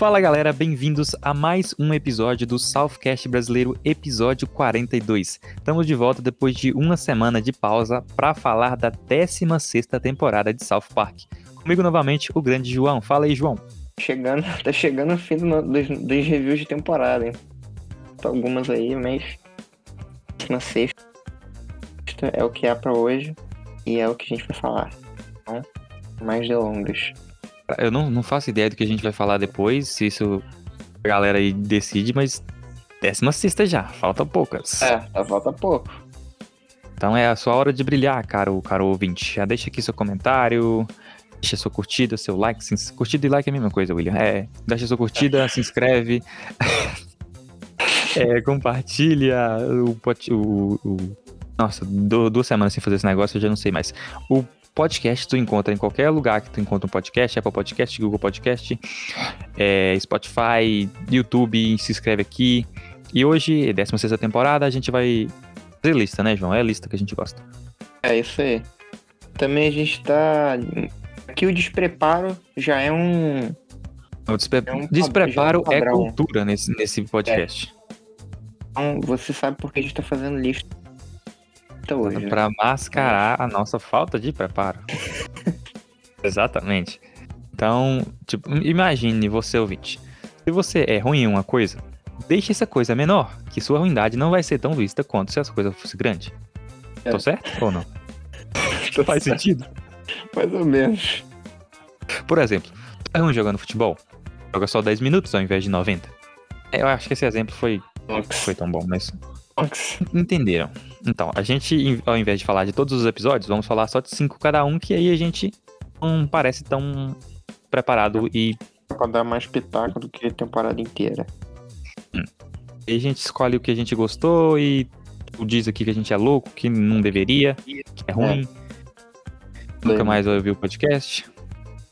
Fala galera, bem-vindos a mais um episódio do Southcast Brasileiro, episódio 42. Estamos de volta depois de uma semana de pausa para falar da 16 temporada de South Park. Comigo novamente o grande João. Fala aí, João. Chegando, tá chegando o fim do, dos, dos reviews de temporada, hein? Algumas aí, mas na sexta é o que há para hoje e é o que a gente vai falar. Então, mais delongas. Eu não, não faço ideia do que a gente vai falar depois, se isso a galera aí decide, mas 16 já, falta poucas. É, falta pouco. Então é a sua hora de brilhar, caro, caro ouvinte. Já deixa aqui seu comentário, deixa sua curtida, seu like. Se... Curtida e like é a mesma coisa, William. É, deixa sua curtida, se inscreve. é, compartilha o, o, o... Nossa, duas semanas sem fazer esse negócio, eu já não sei mais. O podcast tu encontra em qualquer lugar que tu encontra um podcast, Apple Podcast, Google Podcast, é, Spotify, YouTube, se inscreve aqui. E hoje, 16 temporada, a gente vai fazer lista, né, João? É a lista que a gente gosta. É isso aí. Também a gente tá. Aqui o despreparo já é um. O despre... é um despreparo é, um é cultura nesse, nesse podcast. É. Então, você sabe por que a gente tá fazendo lista hoje. Né? Para mascarar a nossa falta de preparo. Exatamente. Então, tipo, imagine você ouvinte. Se você é ruim em uma coisa, deixe essa coisa menor, que sua ruindade não vai ser tão vista quanto se essa coisa fosse grande. É. Tô certo ou não? Faz certo. sentido? Mais ou menos. Por exemplo, tu é ruim jogando futebol, joga só 10 minutos ao invés de 90. Eu acho que esse exemplo foi, foi tão bom, mas. Entenderam. Então, a gente, ao invés de falar de todos os episódios, vamos falar só de cinco cada um, que aí a gente não parece tão preparado e. Pra dar mais pitaco do que a temporada inteira. Hum. E a gente escolhe o que a gente gostou e diz aqui que a gente é louco, que não deveria, que é ruim. É. Nunca mais vai ouvir o podcast.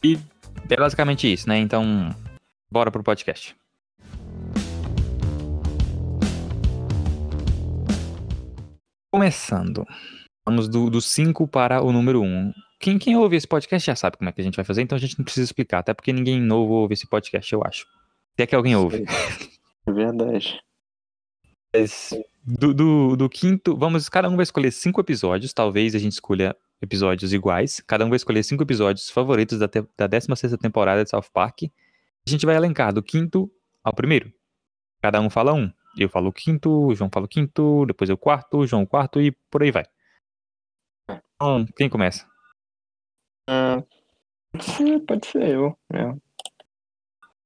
E é basicamente isso, né? Então, bora pro podcast. Começando. Vamos do 5 para o número 1. Um. Quem, quem ouve esse podcast já sabe como é que a gente vai fazer, então a gente não precisa explicar, até porque ninguém novo ouve esse podcast, eu acho. Se é que alguém ouve. É verdade. Mas, do, do, do, quinto, vamos, cada um vai escolher cinco episódios, talvez a gente escolha episódios iguais. Cada um vai escolher cinco episódios favoritos da, te, da 16 temporada de South Park. A gente vai elencar do quinto ao primeiro. Cada um fala um. Eu falo o quinto, o João fala o quinto, depois eu quarto, o João o quarto e por aí vai. Então, quem começa? Uh, pode, ser, pode ser eu. É.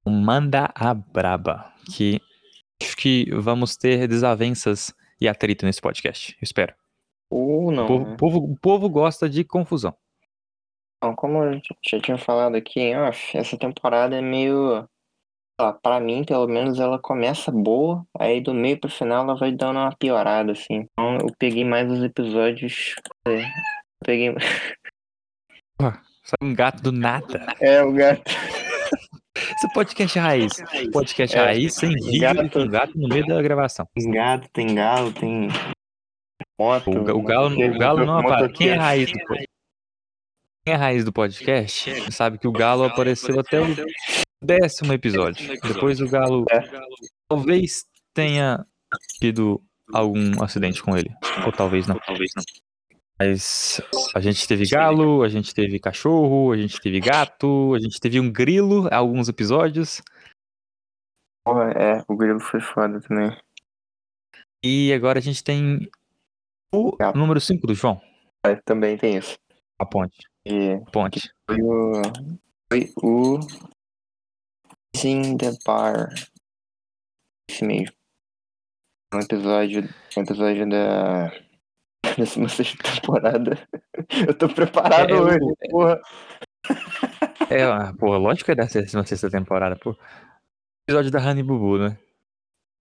Manda a braba, que acho que vamos ter desavenças e atrito nesse podcast, eu espero. Ou não. O povo, né? povo, o povo gosta de confusão. Então, como eu já tinha falado aqui em off, essa temporada é meio para mim, pelo menos, ela começa boa, aí do meio pro final ela vai dando uma piorada, assim. Então eu peguei mais os episódios. É, peguei. Sai um gato do nada. É, o gato. Esse podcast é raiz. Podcast é, raiz sem vídeo gato, com gato no meio da gravação. Tem gato, tem galo, tem moto. O, o galo, o galo não aparece. Quem é raiz do podcast? Quem é raiz do podcast sabe que o galo apareceu até o décimo episódio. Depois o Galo é. talvez tenha tido algum acidente com ele. Ou talvez não. Talvez não. Mas a gente teve galo, a gente teve cachorro, a gente teve gato, a gente teve um grilo alguns episódios. é, o grilo foi foda também. E agora a gente tem o gato. número 5 do João. É, também tem isso. A ponte. E ponte. Foi o, foi o in the Bar. Esse mesmo. Um episódio, um episódio da décima sexta temporada. Eu tô preparado é, hoje, eu... porra. É, ah, porra, lógico que é da décima sexta temporada, pô. Episódio da Honey Bubu, né?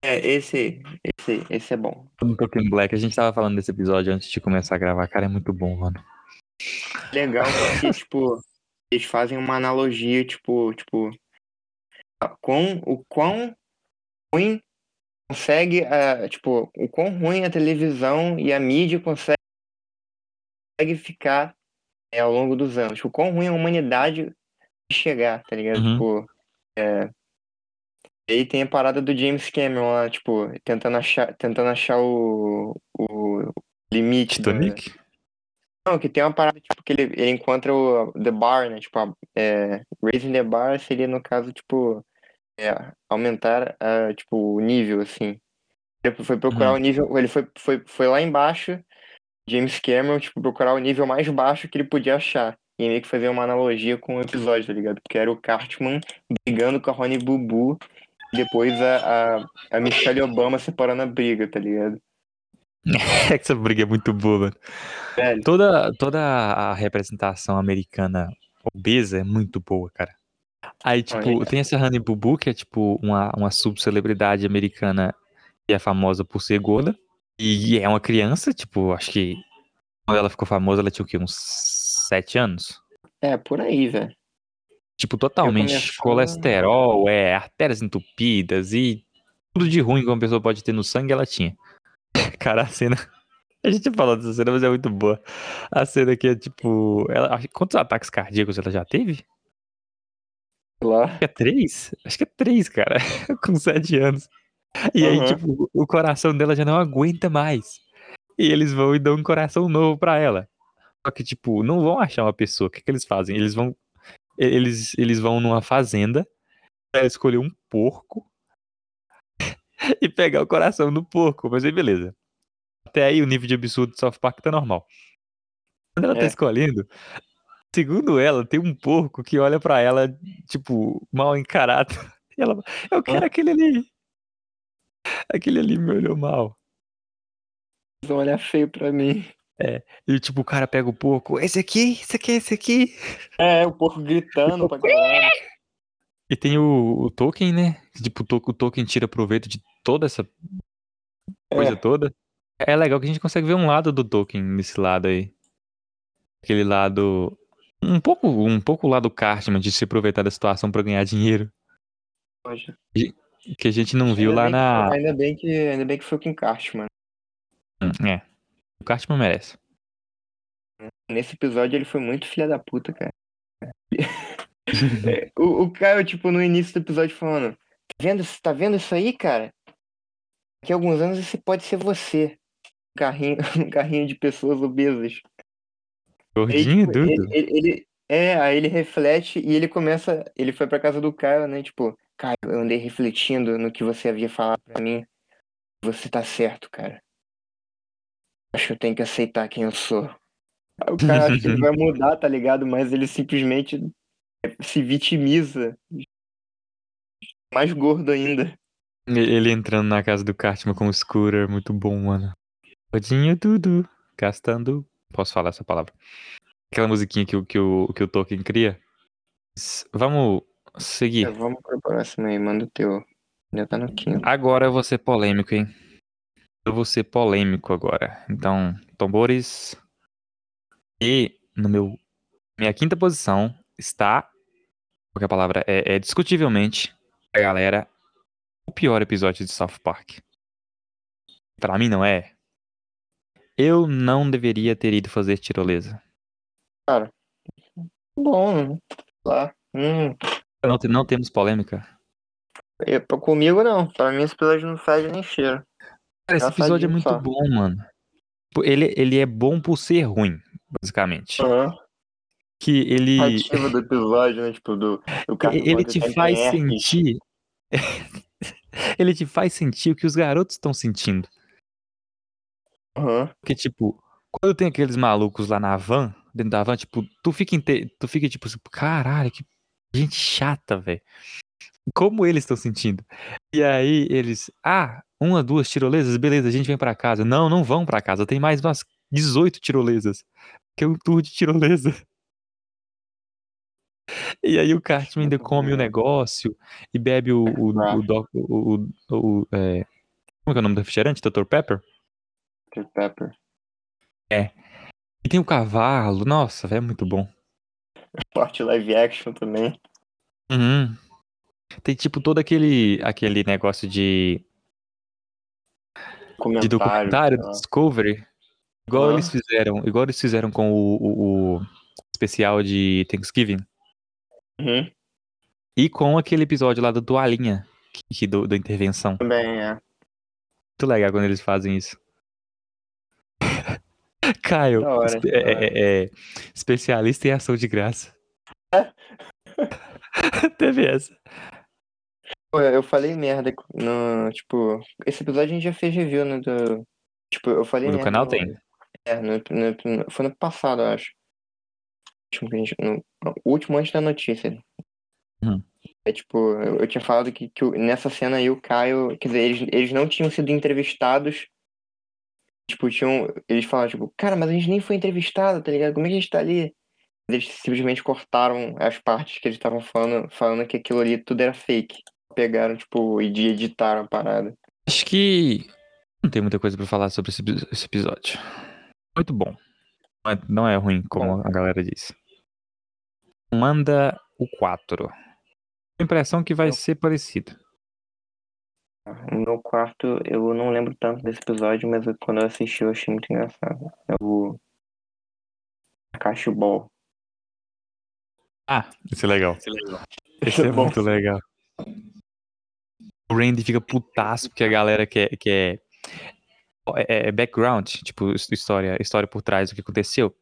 É, esse, esse, esse é bom. No Token Black, a gente tava falando desse episódio antes de começar a gravar, cara, é muito bom, mano. Legal, porque, tipo, eles fazem uma analogia, tipo, tipo, quão, o quão ruim consegue, uh, tipo, o quão ruim a televisão e a mídia consegue ficar é, ao longo dos anos. Tipo, o quão ruim a humanidade chegar, tá ligado? Uhum. Tipo, é, E aí tem a parada do James Cameron lá, tipo, tentando achar, tentando achar o, o limite. da- Titanic? Não, que tem uma parada, tipo, que ele, ele encontra o The Bar, né? Tipo, a- é, Raising the Bar seria, no caso, tipo, é, aumentar, a, tipo, o nível, assim. Ele foi procurar Uhum. o nível, ele foi, foi, foi lá embaixo, James Cameron, tipo, procurar o nível mais baixo que ele podia achar. E meio que fazer uma analogia com o episódio, tá ligado? Porque era o Cartman brigando com a Rony Bubu, e depois a, a, a Michelle Obama separando a briga, tá ligado? É que essa briga é muito boa, Toda, toda a representação americana obesa é muito boa, cara. Aí, tipo, Olha. tem essa Honey Bubu, que é tipo uma, uma subcelebridade americana que é famosa por ser gorda. E é uma criança, tipo, acho que quando ela ficou famosa, ela tinha o quê? Uns sete anos? é, por aí, velho. Tipo, totalmente colesterol, é, artérias entupidas e tudo de ruim que uma pessoa pode ter no sangue, ela tinha. Cara, a cena. A gente falou dessa cena, mas é muito boa. A cena que é tipo. Ela, quantos ataques cardíacos ela já teve? Lá. É três? Acho que é três, cara. Com sete anos. E aí, Aham. tipo, o coração dela já não aguenta mais. E eles vão e dão um coração novo pra ela. Só que, tipo, não vão achar uma pessoa. O que, que eles fazem? Eles vão. Eles, eles vão numa fazenda pra escolher um porco e pegar o coração do porco. Mas aí, beleza. Até aí o nível de absurdo de South Park tá normal. Quando ela tá É. escolhendo, segundo ela, tem um porco que olha pra ela, tipo, mal encarado. E ela, eu quero aquele ali. Aquele ali me olhou mal. Vão olhar feio pra mim. E tipo, o cara pega o porco, esse aqui, esse aqui, esse aqui. É, o porco gritando pra caralho. E tem o, o Tolkien, né? Tipo, o Tolkien tira proveito de toda essa coisa É. toda. É legal que a gente consegue ver um lado do Tolkien nesse lado aí. Aquele lado. Um pouco, um pouco o lado Cartman de se aproveitar da situação pra ganhar dinheiro. Poxa. Que a gente não viu Ainda lá bem que- na. ainda, bem que, ainda bem que foi com Cartman. Hum, É. O Cartman merece. Nesse episódio ele foi muito filha da puta, cara. O, o cara, tipo, no início do episódio falando, tá vendo, tá vendo isso aí, cara? Daqui a alguns anos esse pode ser você. Um carrinho, um carrinho de pessoas obesas. Gordinho, tipo, Dudu. ele, ele- ele- é, aí ele reflete e ele começa. Ele foi pra casa do Caio, né? Tipo, Caio, eu andei refletindo no que você havia falado pra mim. Você tá certo, cara. Acho que eu tenho que aceitar quem eu sou. Aí o cara acha que ele vai mudar, tá ligado? Mas ele simplesmente se vitimiza. Mais gordo ainda. Ele ele entrando na casa do Cartman com o scooter, muito bom, mano. Gordinho Dudu, gastando. Posso falar essa palavra? Aquela musiquinha que, o- que, o, que o Tolkien cria. Vamos É, seguir. vamos pro próximo aí, manda o teu. Já tá no quinto. Agora eu vou ser polêmico, hein? Eu vou ser polêmico agora. Então, tambores. E no meu. Minha quinta posição está. Porque a palavra é, é discutivelmente. A galera. O pior episódio de South Park. Pra mim não é. Eu não deveria ter ido fazer tirolesa. Bom, lá. Hum, Não, não temos polêmica. eu- comigo não. Pra mim esse episódio não fede nem cheiro. Cara, esse episódio é muito só. bom, mano. Ele, ele é bom por ser ruim, basicamente. Aham. Que ele. Narrativa do episódio, né? Tipo, do, do cara Ele te tem faz sentir. ele te faz sentir o que os garotos estão sentindo. Aham. Porque, tipo, quando tem aqueles malucos lá na van, dentro da van, tipo, tu fica, inte... tu fica tipo, assim, caralho, que gente chata, velho. Como eles estão sentindo? E aí eles, ah, uma, duas tirolesas, beleza, a gente vem pra casa. Não, não vão pra casa, tem mais umas 18 tirolesas. Que é um tour de tirolesa. E aí o Cartman ainda come o negócio e bebe o, o, o, o, o, o- é, como é que é o nome do refrigerante? Dr. Pepper? Dr. Pepper. E tem o cavalo, nossa, velho, é muito bom. Parte live action também. Uhum. Tem tipo todo aquele, aquele negócio de, de Comentário. documentário, sei lá. Discovery. Igual eles fizeram, igual eles fizeram com o, o- o especial de Thanksgiving. Uhum. E com aquele episódio lá da toalhinha. que do, da intervenção. Também é. Muito legal quando eles fazem isso. Caio, hora, é- hora. é- é especialista em ação de graça. É? Teve essa. Pô, eu falei merda no. Tipo, esse episódio a gente já fez review, né? Do, tipo, eu falei No merda. canal no- tem. É, no, no- foi no passado, eu acho. No- o último antes da notícia. Uhum. É tipo, eu, eu tinha falado que, que nessa cena aí o Caio. Quer dizer, eles, eles não tinham sido entrevistados. Tipo, tinham. Eles falaram, tipo, cara, mas a gente nem foi entrevistado, tá ligado? Como é que a gente tá ali? Eles simplesmente cortaram as partes que eles estavam falando, falando que aquilo ali tudo era fake. Pegaram, tipo, e editaram a parada. Acho que não tem muita coisa pra falar sobre esse, esse episódio. Muito bom. Não é, não é ruim, como a galera diz. Manda o 4. A impressão que vai ser parecido. No meu quarto, eu não lembro tanto desse episódio, mas eu- quando eu assisti eu achei muito engraçado. É o. Ball. Ah, isso é legal. Esse é Esse é muito legal. O Randy fica putaço porque a galera quer. quer é, é background, tipo, his- história, história por trás do que aconteceu.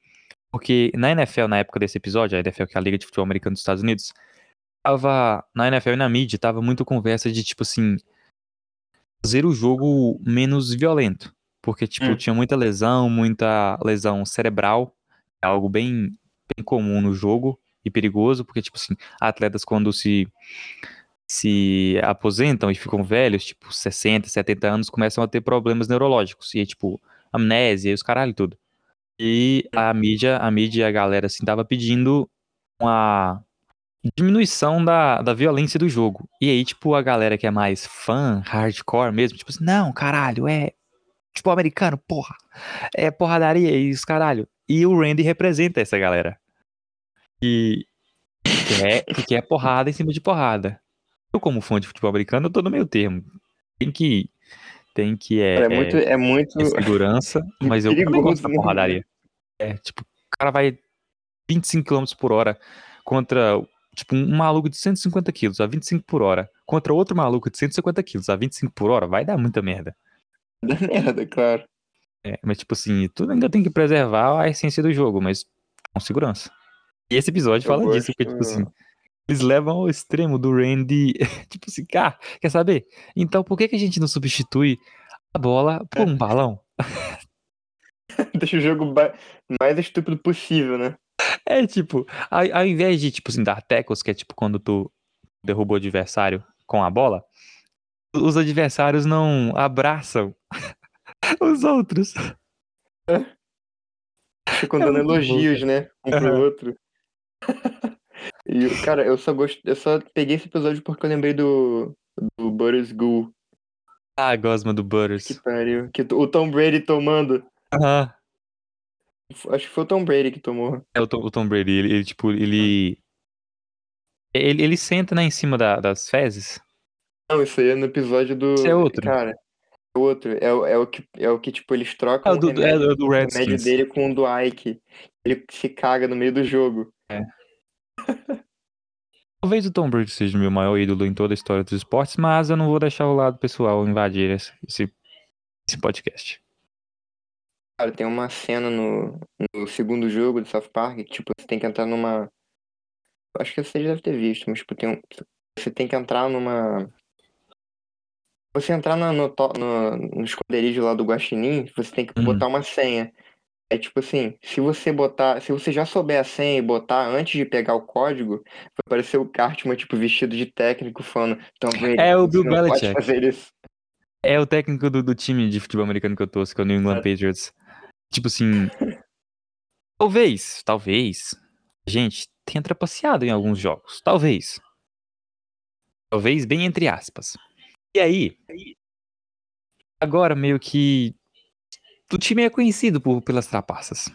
Porque na NFL, na época desse episódio, a NFL, que é a Liga de Futebol Americano dos Estados Unidos, tava. Na NFL e na mídia, tava muito conversa de, tipo assim. Fazer o jogo menos violento. Porque, tipo, Hum. tinha muita lesão, muita lesão cerebral. É algo bem, bem comum no jogo e perigoso, porque, tipo assim, atletas quando se se aposentam e ficam velhos, tipo 60, 70 anos, começam a ter problemas neurológicos. E tipo, amnésia e os caralho tudo. E a mídia, a mídia e a galera, assim, tava pedindo uma diminuição da, da violência do jogo. E aí, tipo, a galera que é mais fã, hardcore mesmo, tipo assim, não, caralho, é tipo americano, porra. É porradaria e os caralho. E o Randy representa essa galera. E que quer, que quer porrada em cima de porrada. Eu, como fã de futebol americano, eu tô no meio termo. Tem que. Tem que. É, É, muito. É muito. é segurança, mas eu também gosto da porradaria. É, tipo, o cara vai 25 km por hora contra, tipo, um maluco de 150 quilos a 25 por hora contra outro maluco de 150 quilos a 25 por hora, vai dar muita merda. Da merda, claro. É, mas, tipo assim, tudo ainda tem que preservar a essência do jogo, mas com segurança. E esse episódio Eu fala disso, porque, tipo gosto- assim, eles levam ao extremo do Randy. tipo assim, cara, quer saber? Então por que, que a gente não substitui a bola por um balão? Deixa o jogo mais estúpido possível, né? É tipo, ao, ao invés de, tipo assim, dar tackles, que é tipo quando tu derruba o adversário com a bola, os adversários não abraçam os outros. Ficam É dando muito bom, elogios, né? Um pro outro. E, cara, eu só gosto. Eu só peguei esse episódio porque eu lembrei do. Do Butters Ghoul. Ah, gosma do Que Butters. pariu. Que o Tom Brady tomando. Aham. Acho que foi o Tom Brady que tomou. É o Tom, o Tom Brady, ele, ele, tipo, ele... ele. Ele senta, né, em cima da- das fezes. Não, isso aí é no episódio do. Esse é outro. Cara, é outro. É, o- é, o que, é o que, tipo, eles trocam É o do, o é remédio, do- do o remédio dele com o do Ike. Ele se caga no meio do jogo. Talvez o Tom Brady seja o meu maior ídolo em toda a história dos esportes, mas eu não vou deixar o lado pessoal invadir esse, esse podcast. Cara, tem uma cena no, no segundo jogo de South Park que, tipo, você tem que entrar numa. Acho que você já deve ter visto, mas, tipo, tem um... você tem que entrar numa. Você entrar na- no, no, no esconderijo lá do Guaxinim, você tem que Uhum. botar uma senha. É tipo assim, se você botar. Se você já souber a senha e botar antes de pegar o código, vai aparecer o Cartman, tipo, vestido de técnico, falando. Tom Brady, É o Bill Belichick. fazer isso. É o técnico do, do time de futebol americano que eu torço, que é o New England É. Patriots. Tipo assim. talvez, talvez. A gente tenha trapaceado em alguns jogos. Talvez. Talvez bem entre aspas. E aí. Agora meio que. O time é conhecido por, pelas trapaças.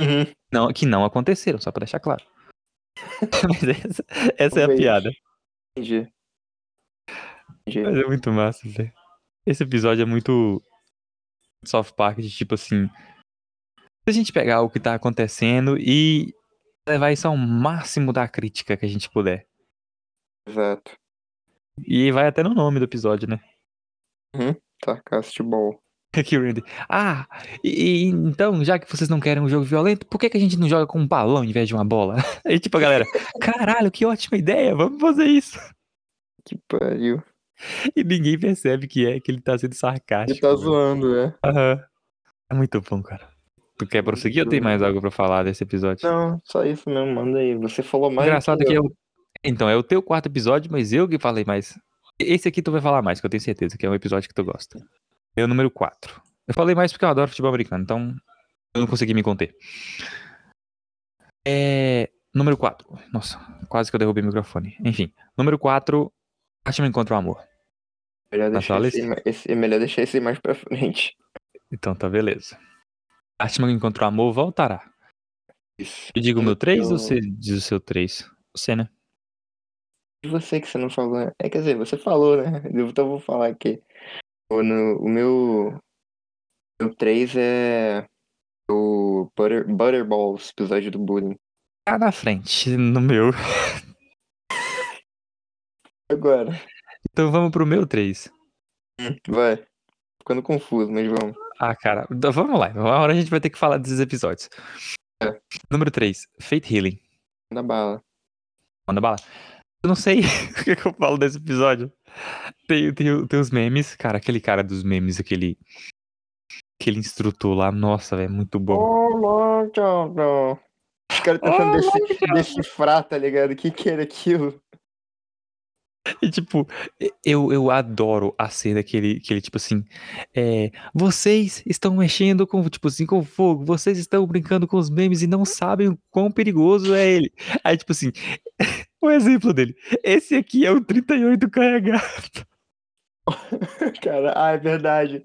Uhum. Não, que não aconteceram, só pra deixar claro. Mas essa, essa é a piada. Entendi. Entendi. Mas é muito massa, velho. Esse episódio é muito South Park, de tipo assim. Se a gente pegar o que tá acontecendo e levar isso ao máximo da crítica que a gente puder. Exato. E vai até no nome do episódio, né? Uhum. Sarcastic Ball. Aqui, Randy. Ah, e, e, então, já que vocês não querem um jogo violento, por que, que a gente não joga com um balão em vez de uma bola? Aí, tipo, a galera, caralho, que ótima ideia, vamos fazer isso. Que pariu. E ninguém percebe que é, que ele tá sendo sarcástico. Ele tá velho. zoando, é. Aham. É muito bom, cara. Tu quer prosseguir ou tem mais algo pra falar desse episódio? Não, só isso mesmo, manda aí. Você falou mais. Engraçado do que eu. eu. Então, é o teu quarto episódio, mas eu que falei mais. Esse aqui tu vai falar mais, que eu tenho certeza que é um episódio que tu gosta. É o número 4. Eu falei mais porque eu adoro futebol americano, então eu não consegui me conter. É. Número 4. Nossa, quase que eu derrubei o microfone. Enfim, número 4. Batman encontra o amor. Melhor Na deixar, esse, esse- é melhor deixar esse mais pra frente. Então tá, beleza. Batman encontra o amor voltará. Isso. Eu digo o meu 3 ou Eu- você diz o seu 3? Você, né? E você que você não falou. né? É, quer dizer, você falou, né? Então eu vou falar aqui. O, no- o meu. Meu 3 é. O Butter, Butterballs, episódio do bullying. Tá na frente, no meu. Agora. Então vamos pro meu 3. Vai. Ficando confuso, mas vamos. Ah, cara, então vamos lá. Uma hora a gente vai ter que falar desses episódios. É. Número 3, Fate Healing. Manda bala. Manda bala. Eu não sei o que, eu falo desse episódio. Tem, tem, tem os memes. Cara, aquele cara dos memes, aquele. Aquele instrutor lá, nossa, velho, muito bom. Oh, não. Os caras tentando Oh, deci- decifrar, tá ligado? O que que era aquilo? E tipo, eu, eu adoro a cena que ele, que ele tipo assim, é, vocês estão mexendo com, tipo assim, com fogo, vocês estão brincando com os memes e não sabem o quão perigoso é ele. Aí, tipo assim, o exemplo dele, esse aqui é o 38 carregado. Cara, ah, é verdade.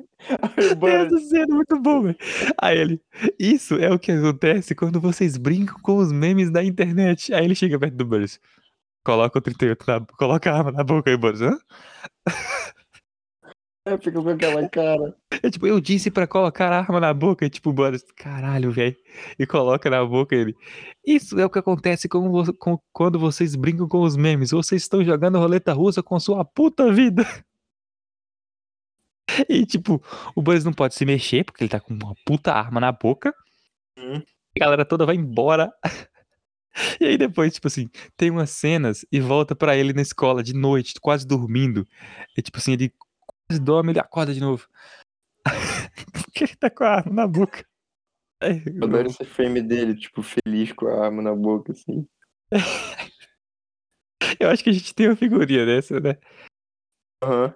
Aí o Butter- Essa cena é muito bom, velho. Aí ele, isso é o que acontece quando vocês brincam com os memes da internet. Aí ele chega perto do Burris. Coloca o 38 na, coloca a arma na boca aí, Burris. Hã? É, fica com aquela cara. É tipo, eu disse pra colocar a arma na boca. E tipo, o Burris, caralho, velho. E coloca na boca ele. Isso é o que acontece com vo- com- quando vocês brincam com os memes. Vocês estão jogando roleta russa com sua puta vida. E tipo, o Burris não pode se mexer porque ele tá com uma puta arma na boca. Hum. A galera toda vai embora. E aí depois, tipo assim, tem umas cenas e volta pra ele na escola de noite, quase dormindo. E tipo assim, ele quase dorme, ele acorda de novo. Porque ele tá com a arma na boca. Aí, Eu adoro esse frame dele, tipo, feliz com a arma na boca, assim. Eu acho que a gente tem uma figurinha dessa, né? Aham.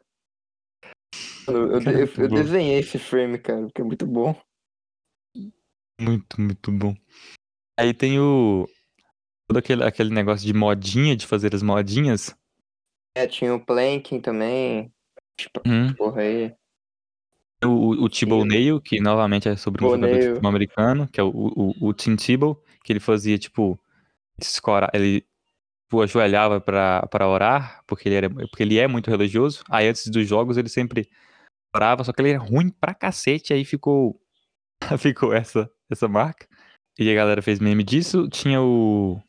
Mano, Eu, Cara, eu- eu bom. desenhei esse frame, cara, porque é muito bom. Muito, muito bom. Aí tem o. Todo aquele, aquele negócio de modinha, de fazer as modinhas. É, tinha o Planking também. Tipo, Hum. porra aí. O, o. Nail, que novamente é sobre um Thibault jogador de futebol americano, que é o, o, o Tim Tebow, que ele fazia, tipo, escora, ele tipo, ajoelhava pra, pra orar, porque ele, era, porque ele é muito religioso. Aí antes dos jogos ele sempre orava, só que ele era ruim pra cacete, aí ficou, ficou essa, essa marca. E a galera fez meme disso. Tinha o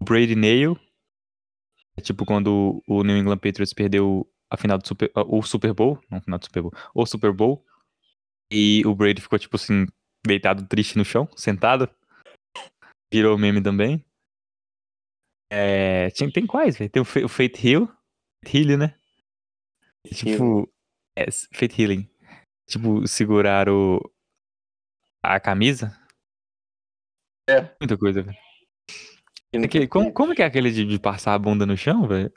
Brady Nail, é tipo quando o New England Patriots perdeu a final do Super, o Super Bowl, não final do Super Bowl, o Super Bowl, e o Brady ficou tipo assim, deitado triste no chão, sentado. Virou meme também. É, tinha- tem quais, velho? Tem o, o Fate Hill, Healing, né? Tipo, é, Fate Healing. Tipo, segurar o a camisa. É. Muita coisa, velho. Como, que- como é que é aquele de, de passar a bunda no chão, velho?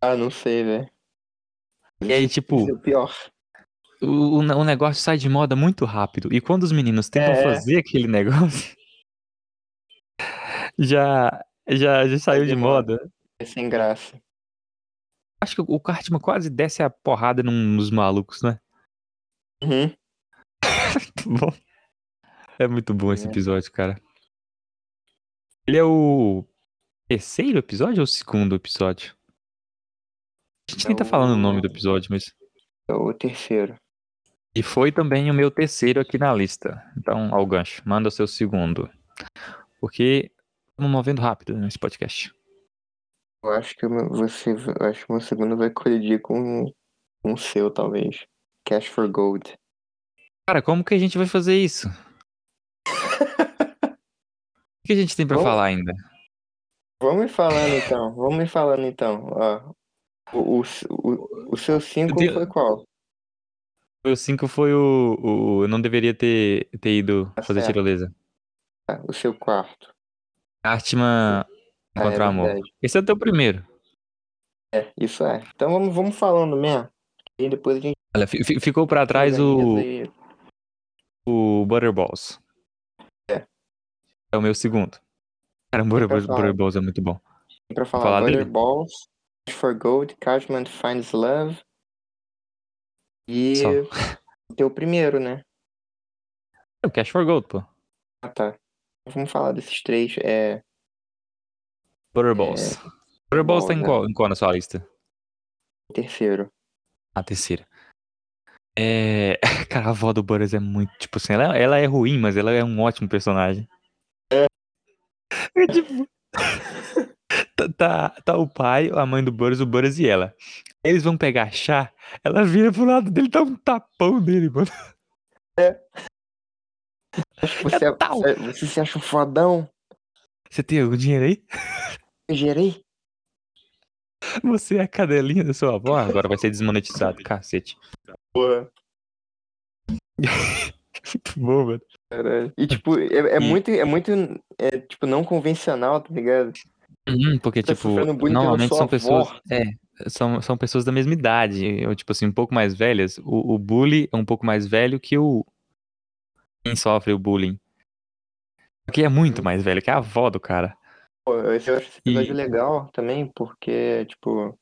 Ah, não sei, velho. E aí, tipo, é o pior. o, o, ne- o negócio sai de moda muito rápido. E quando os meninos tentam É. fazer aquele negócio, já, já, já saiu de de moda. moda. É sem graça. Acho que o Cartman quase desce a porrada num- nos malucos, né? Uhum. Muito bom. É muito bom esse É. episódio, cara. Ele é o terceiro episódio ou o segundo episódio? A gente É nem tá falando o nome do episódio, mas. É o terceiro. E foi também o meu terceiro aqui na lista. Então, ao gancho, manda o seu segundo. Porque estamos movendo rápido nesse podcast. Eu acho que você. Acho que o meu segundo vai colidir com, com o seu, talvez. Cash for Gold. Cara, como que a gente vai fazer isso? O que a gente tem pra Vamos- falar ainda? Vamos me falando então. Vamos me falando então. Ó, o, o, o, seu 5 tenho- foi qual? O 5 foi o, o. Eu não deveria ter, ter ido Tá fazer certo. tirolesa. Ah, O seu quarto. Artman Ah, encontrar é amor. verdade. Esse é o teu primeiro. É, isso é. Então vamos, vamos falando mesmo. E depois a gente Olha, fi- fi- ficou pra trás o, o Butterballs. É. É o meu segundo. Cara. Butterballs é muito bom. E pra falar, falar Cash for Gold, Cashman Finds Love. E Só. o teu primeiro, né? É o Cash for Gold, pô. Ah, tá. Vamos falar desses três. É, Butterballs. Butterballs tá em né? qual, em qual na sua lista? terceiro. A terceira. É. Cara, a avó do Butters é muito. Tipo assim, ela, ela é ruim, mas ela é um ótimo personagem. É. É tipo. tá, tá, tá o pai, a mãe do Butters, o Butters e ela. Eles vão pegar chá, ela vira pro lado dele, dá um tapão nele, mano. Você, É tal. você, você se acha um fodão? Você tem algum dinheiro aí? Eu gerei? Você é a cadelinha da sua avó? Agora vai ser desmonetizado, cacete. Porra. Muito bom, mano. Caralho. E tipo, é, é muito, é muito, é, tipo, não convencional, tá ligado? Uhum, porque, Tá tipo, normalmente são avó. pessoas. É, são, são pessoas da mesma idade, ou tipo assim, um pouco mais velhas. O, o bully é um pouco mais velho que o. Quem sofre o bullying. Que é muito mais velho, que é a avó do cara. Pô, esse eu acho esse episódio E- legal também, porque, tipo,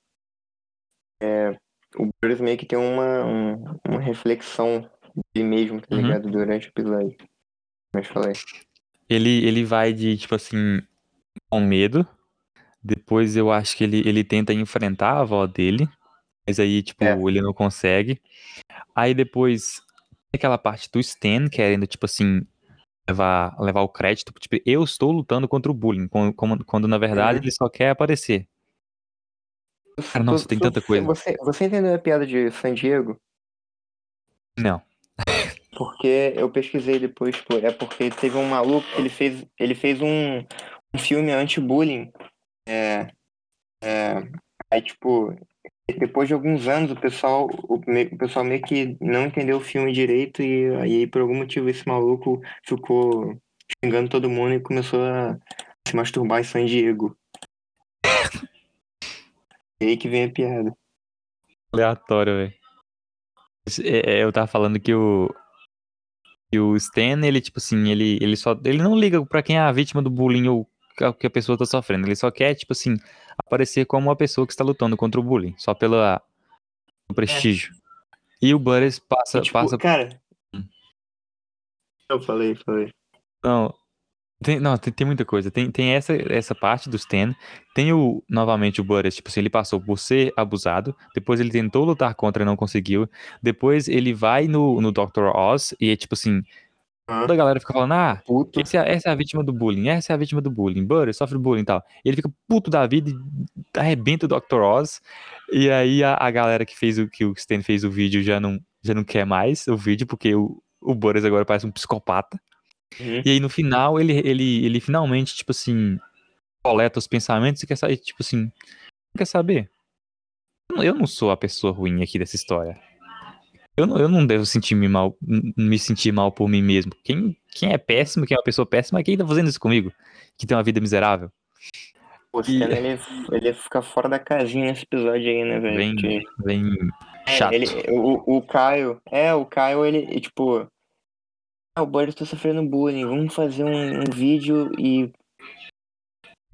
é, o Bruce meio que tem uma, um- uma reflexão dele mesmo, tá Uhum. ligado? Durante o episódio. Falei. Ele, ele vai de, tipo assim, com medo. Depois eu acho que ele, ele tenta enfrentar a avó dele. Mas aí, tipo, É. ele não consegue. Aí depois aquela parte do Stan querendo, tipo assim, levar, levar o crédito. Tipo, eu estou lutando contra o bullying. Quando, como- quando na verdade Uhum. ele só quer aparecer. Cara, nossa, tem tanta coisa. Você, você entendeu a piada de San Diego? Não. Porque eu pesquisei depois, pô, é porque teve um maluco que ele fez, ele fez um, um filme anti-bullying. É, é, aí, tipo, depois de alguns anos, o pessoal, o, o pessoal meio que não entendeu o filme direito e aí, por algum motivo, esse maluco ficou xingando todo mundo e começou a se masturbar em San Diego. E aí que vem a piada. Aleatório, velho. É, é, Eu tava falando que o. Que o Stan, ele, tipo assim, ele, ele só. Ele não liga pra quem é a vítima do bullying ou o que a pessoa tá sofrendo. Ele só quer, tipo assim, aparecer como uma pessoa que está lutando contra o bullying. Só pelo prestígio. E o Butters passa. E, tipo, passa cara. Eu falei, falei. Não, tem, não, tem, tem muita coisa. Tem, tem essa, essa parte do Stan. Tem o, novamente, o Butters, tipo assim, ele passou por ser abusado. Depois ele tentou lutar contra e não conseguiu. Depois ele vai no, no Dr. Oz e é tipo assim, toda a galera fica falando, ah, Puto. esse é- essa é a vítima do bullying, essa é a vítima do bullying. Butters sofre bullying e tal. Ele fica puto da vida e arrebenta o Dr. Oz. E aí a, a galera que fez o que o Stan fez o vídeo já não, já não quer mais o vídeo, porque o, o Butters agora parece um psicopata. Uhum. E aí no final ele, ele, ele finalmente, tipo assim, coleta os pensamentos e quer saber, tipo assim, quer saber? Eu não- Eu não sou a pessoa ruim aqui dessa história. Eu não, eu não devo sentir me mal, me sentir mal por mim mesmo. Quem, quem é péssimo, quem é uma pessoa péssima, é quem tá fazendo isso comigo, que tem uma vida miserável. Pô, o Stan, ele, ele ia ficar fora da casinha nesse episódio aí, né, velho? Bem, bem É, chato. ele, o, o Caio, é, o Caio, ele, e, tipo, ah, o Boris tá sofrendo bullying, vamos fazer um, um vídeo e...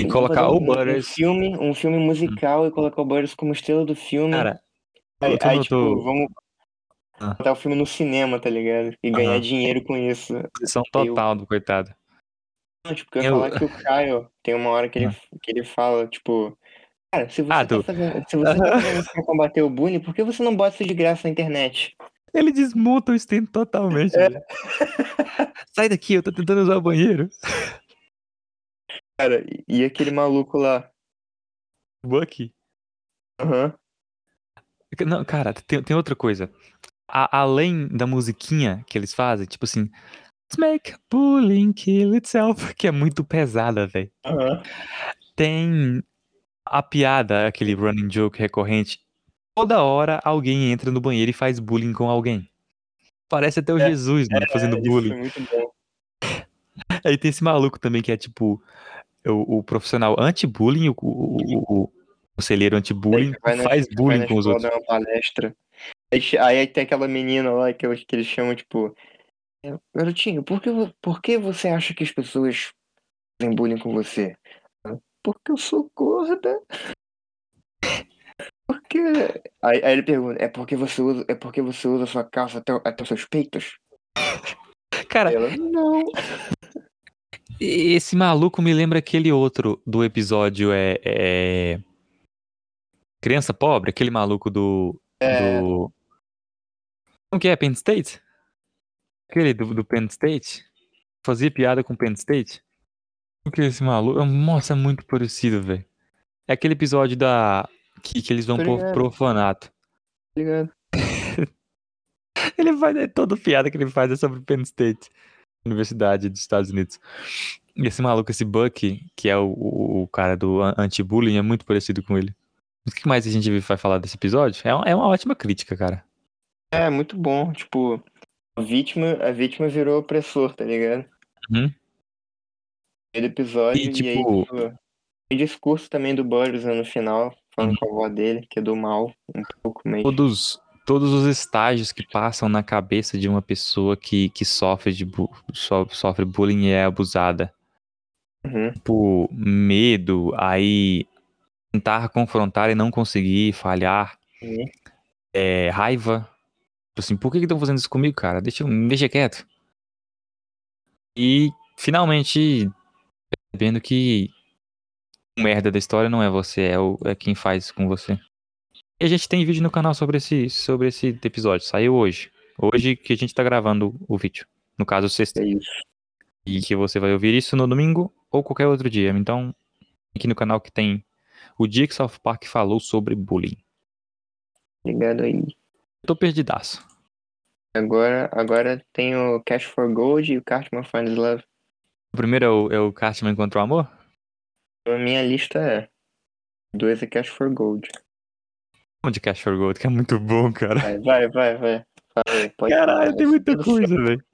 E colocar fazer o um, um filme, um filme musical e colocar o Boris como estrela do filme. Cara, aí, aí, tipo, vamos Ah. botar o filme no cinema, tá ligado? E ganhar Aham. dinheiro com isso. eu- total do coitado. Não, tipo, que eu ia Eu- falar que o Caio tem uma hora que ele, que ele fala, tipo, cara, se você, Ah, tá, tu- fazendo, se você tá fazendo combater o bullying, por que você não bota isso de graça na internet? Ele desmonta o Stan totalmente. É. Sai daqui, eu tô tentando usar o banheiro. Cara, e- aquele maluco lá? Bucky. Aham. Não, cara, tem, tem outra coisa. A- além da musiquinha que eles fazem, tipo assim, Let's make bullying kill itself, que é muito pesada, velho. Aham. Tem a piada, aquele running joke recorrente. Toda hora alguém entra no banheiro e faz bullying com alguém. Parece até o É, Jesus, fazendo É, isso bullying. bom. Aí tem esse maluco também que é tipo o, o profissional anti-bullying, o, o, o, conselheiro anti-bullying, faz bullying com os outros. uma palestra. Aí, aí tem aquela menina lá que, que eles chamam, tipo... "É, Garotinho, por que, por que você acha que as pessoas fazem bullying com você? "Ah, Porque eu sou gorda. Porque... Aí, aí ele pergunta, é porque você usa, é porque você usa sua calça até, até os seus peitos? Cara, ela, não. esse maluco me lembra aquele outro do episódio é, é... Criança Pobre, aquele maluco do. É. do... Como que é? Penn State? Aquele do, do Penn State? Fazia piada com Penn State? O que é esse maluco? Nossa, é muito parecido, velho. É aquele episódio da. Que, que eles vão pro, ligado. pro orfanato. Tá ligado? Ele faz é toda piada que ele faz é sobre Penn State, Universidade dos Estados Unidos. E esse maluco, esse Bucky, que é o, o, o cara do an- anti-bullying, é muito parecido com ele. O que mais a gente vai falar desse episódio? É, uma- é uma ótima crítica, cara. É, muito bom. Tipo, a vítima, a vítima virou opressor, tá ligado? Uhum. Primeiro episódio, E, e, aí, tipo- tipo, tem discurso também do Boris né, no final, falando com a avó dele, que é do mal, um pouco, mas... Todos, todos os estágios que passam na cabeça de uma pessoa que, que sofre, de bu- so- sofre bullying e é abusada. Uhum. Tipo, medo, aí tentar confrontar e não conseguir, falhar. Uhum. é, raiva. Tipo assim, por que estão fazendo isso comigo, cara? Deixa, me deixa quieto. E finalmente percebendo que merda da história não é você, é, o, é quem faz com você. E a gente tem vídeo no canal sobre esse, sobre esse episódio. Saiu hoje. Hoje que a gente tá gravando o vídeo. No caso, sexta. É isso. E que você vai ouvir isso no domingo ou qualquer outro dia. Então, aqui no canal que tem o dia que South Park falou sobre bullying. Ligado aí. Tô perdidaço. Agora, agora tem o Cash for Gold e o Cartman Finds Love. O primeiro é o, é o Cartman contra o amor? A minha lista é... Dois é Cash for Gold. Vamos de Cash for Gold, que é muito bom, cara. Vai, vai, vai, vai. Fala pode Caralho, falar. tem muita coisa, velho.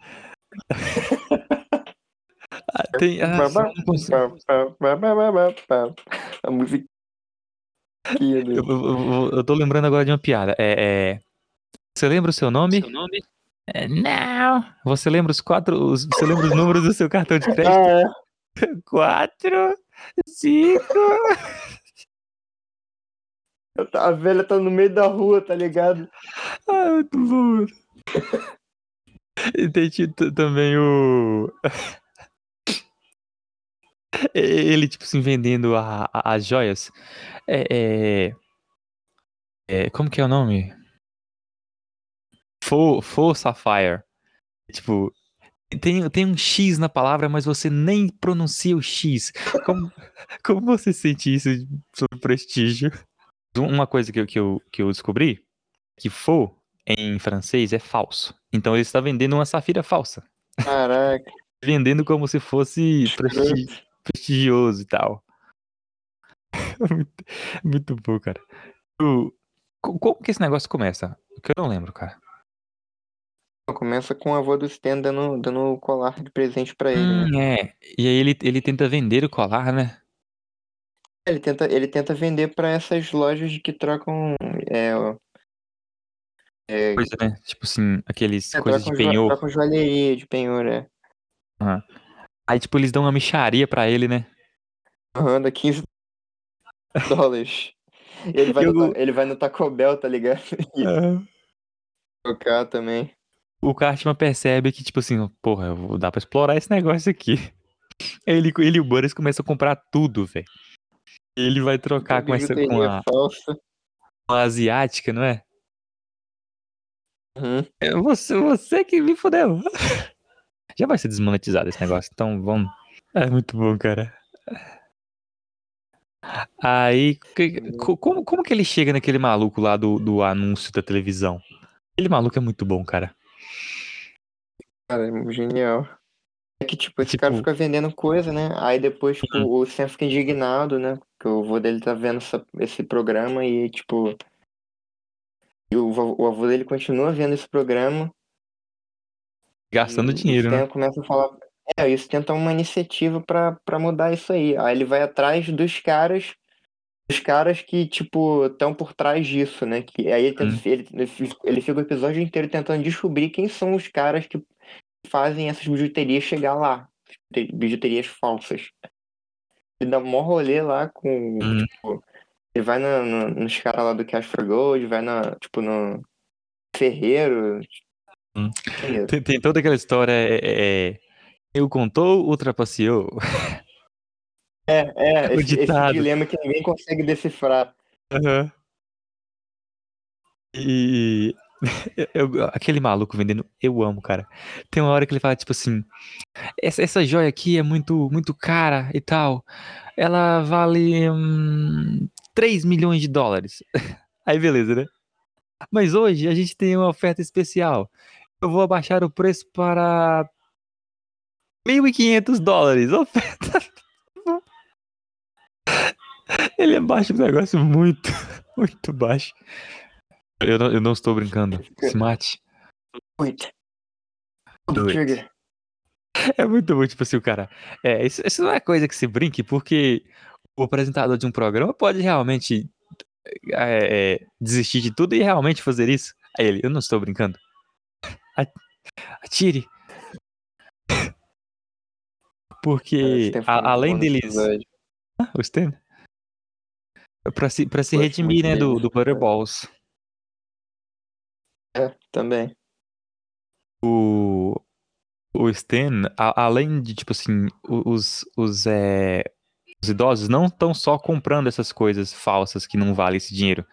Ah, tem. Ah. A música. eu, eu- eu- eu tô lembrando agora de uma piada. É, é, Você lembra o seu nome? É, não. Você lembra os quatro. os- Você lembra os números do seu cartão de crédito? Ah, é. Quatro, cinco. A velha tá no meio da rua, tá ligado? Ah, muito bom. E tem também o. Ele, tipo assim, vendendo a- a- as joias. É, é- é, Como que é o nome? Full, Full Sapphire. Tipo, tem, tem um X na palavra, mas você nem pronuncia o X. Como, como você sente isso sobre prestígio? Uma coisa que eu, que eu, que eu descobri, que faux em francês é falso. Então ele está vendendo uma safira falsa. Caraca. Vendendo como se fosse presti- prestigioso e tal. muito, muito bom, cara. O- como que esse negócio começa? Que eu não lembro, cara. Começa com a avó do Stan dando, dando o colar de presente pra ele, né? Hum, é. E aí ele, ele tenta vender o colar, né? Ele tenta, ele tenta vender pra essas lojas que trocam. É, é, Coisa, né? Tipo assim, aqueles é, coisas de penhor. trocam joalheria de penhor, é. Aí, tipo, eles dão uma micharia pra ele, né? Aham, dá 15 dólares. Ele vai, Eu- no, ele vai no Taco Bell, tá ligado? E Ah. trocar também. O Cartman percebe que, tipo assim, porra, dar pra explorar esse negócio aqui. Ele, ele e o Boris começam a comprar tudo, velho. Ele vai trocar com essa com a, com a asiática, não é? Uhum. É Você, você que me fudeu. Já vai ser desmonetizado esse negócio, então vamos. É muito bom, cara. Aí, como, como que ele chega naquele maluco lá do, do anúncio da televisão? Aquele maluco é muito bom, cara. Cara, é genial. É que, tipo, esse Tipo- cara fica vendendo coisa, né? Aí depois, tipo, o Sam fica indignado, né? Porque o avô dele tá vendo essa- esse programa e, tipo. E o, o avô dele continua vendo esse programa. Gastando e dinheiro, o né? Stan começa a falar. É, isso tenta uma iniciativa pra, pra mudar isso aí. Aí ele vai atrás dos caras. Dos caras que, tipo, estão por trás disso, né? Que, aí ele, tenta- Hum. ele, ele fica o episódio inteiro tentando descobrir quem são os caras que fazem essas bijuterias chegar lá. Bijuterias falsas. Ele dá um maior rolê lá com. Hum. Tipo, ele vai no- nos caras lá do Cash for Gold, vai na, tipo, no Ferreiro. Hum. Maneiro. Tem, tem toda aquela história. É, é, é, eu contou, ultrapasseou. É, é, O esse, esse ditado. dilema que ninguém consegue decifrar. Aham. E eu- aquele maluco vendendo, eu amo, cara. Tem uma hora que ele fala, tipo assim, essa, essa joia aqui é muito, muito cara e tal. Ela vale hum, 3 milhões de dólares. Aí beleza, né? Mas hoje a gente tem uma oferta especial. Eu vou abaixar o preço para 1.500 dólares. Oferta. Ele abaixa o negócio muito, muito baixo. Eu não, eu não estou brincando. Se mate. Wait. Do it. Trigger. É muito bom, tipo assim, o cara. É, isso, isso não é coisa que se brinque, porque o apresentador de um programa pode realmente é, é, desistir de tudo e realmente fazer isso. Aí ele, eu não estou brincando. Atire. Porque a- muito além deles. episódio. O Stan? Pra se, pra se redimir, muito né, do, do Butter Balls. É, também. o, o Stan, a- além de, tipo assim, os, os, é, os idosos não estão só comprando essas coisas falsas que não valem esse dinheiro.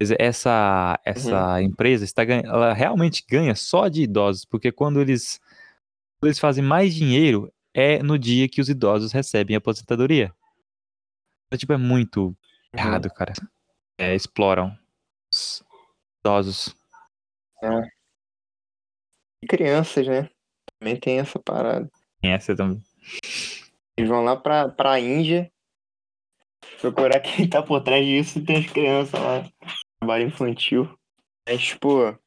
Mas essa, essa empresa está ela realmente ganha só de idosos, porque quando eles, quando eles fazem mais dinheiro é no dia que os idosos recebem a aposentadoria. Então, tipo, é muito errado, cara. É, exploram os idosos. E crianças, né? Também tem essa parada. Tem essa também. Eles vão lá pra, pra Índia procurar quem tá por trás disso e tem as crianças lá. Trabalho infantil. É tipo.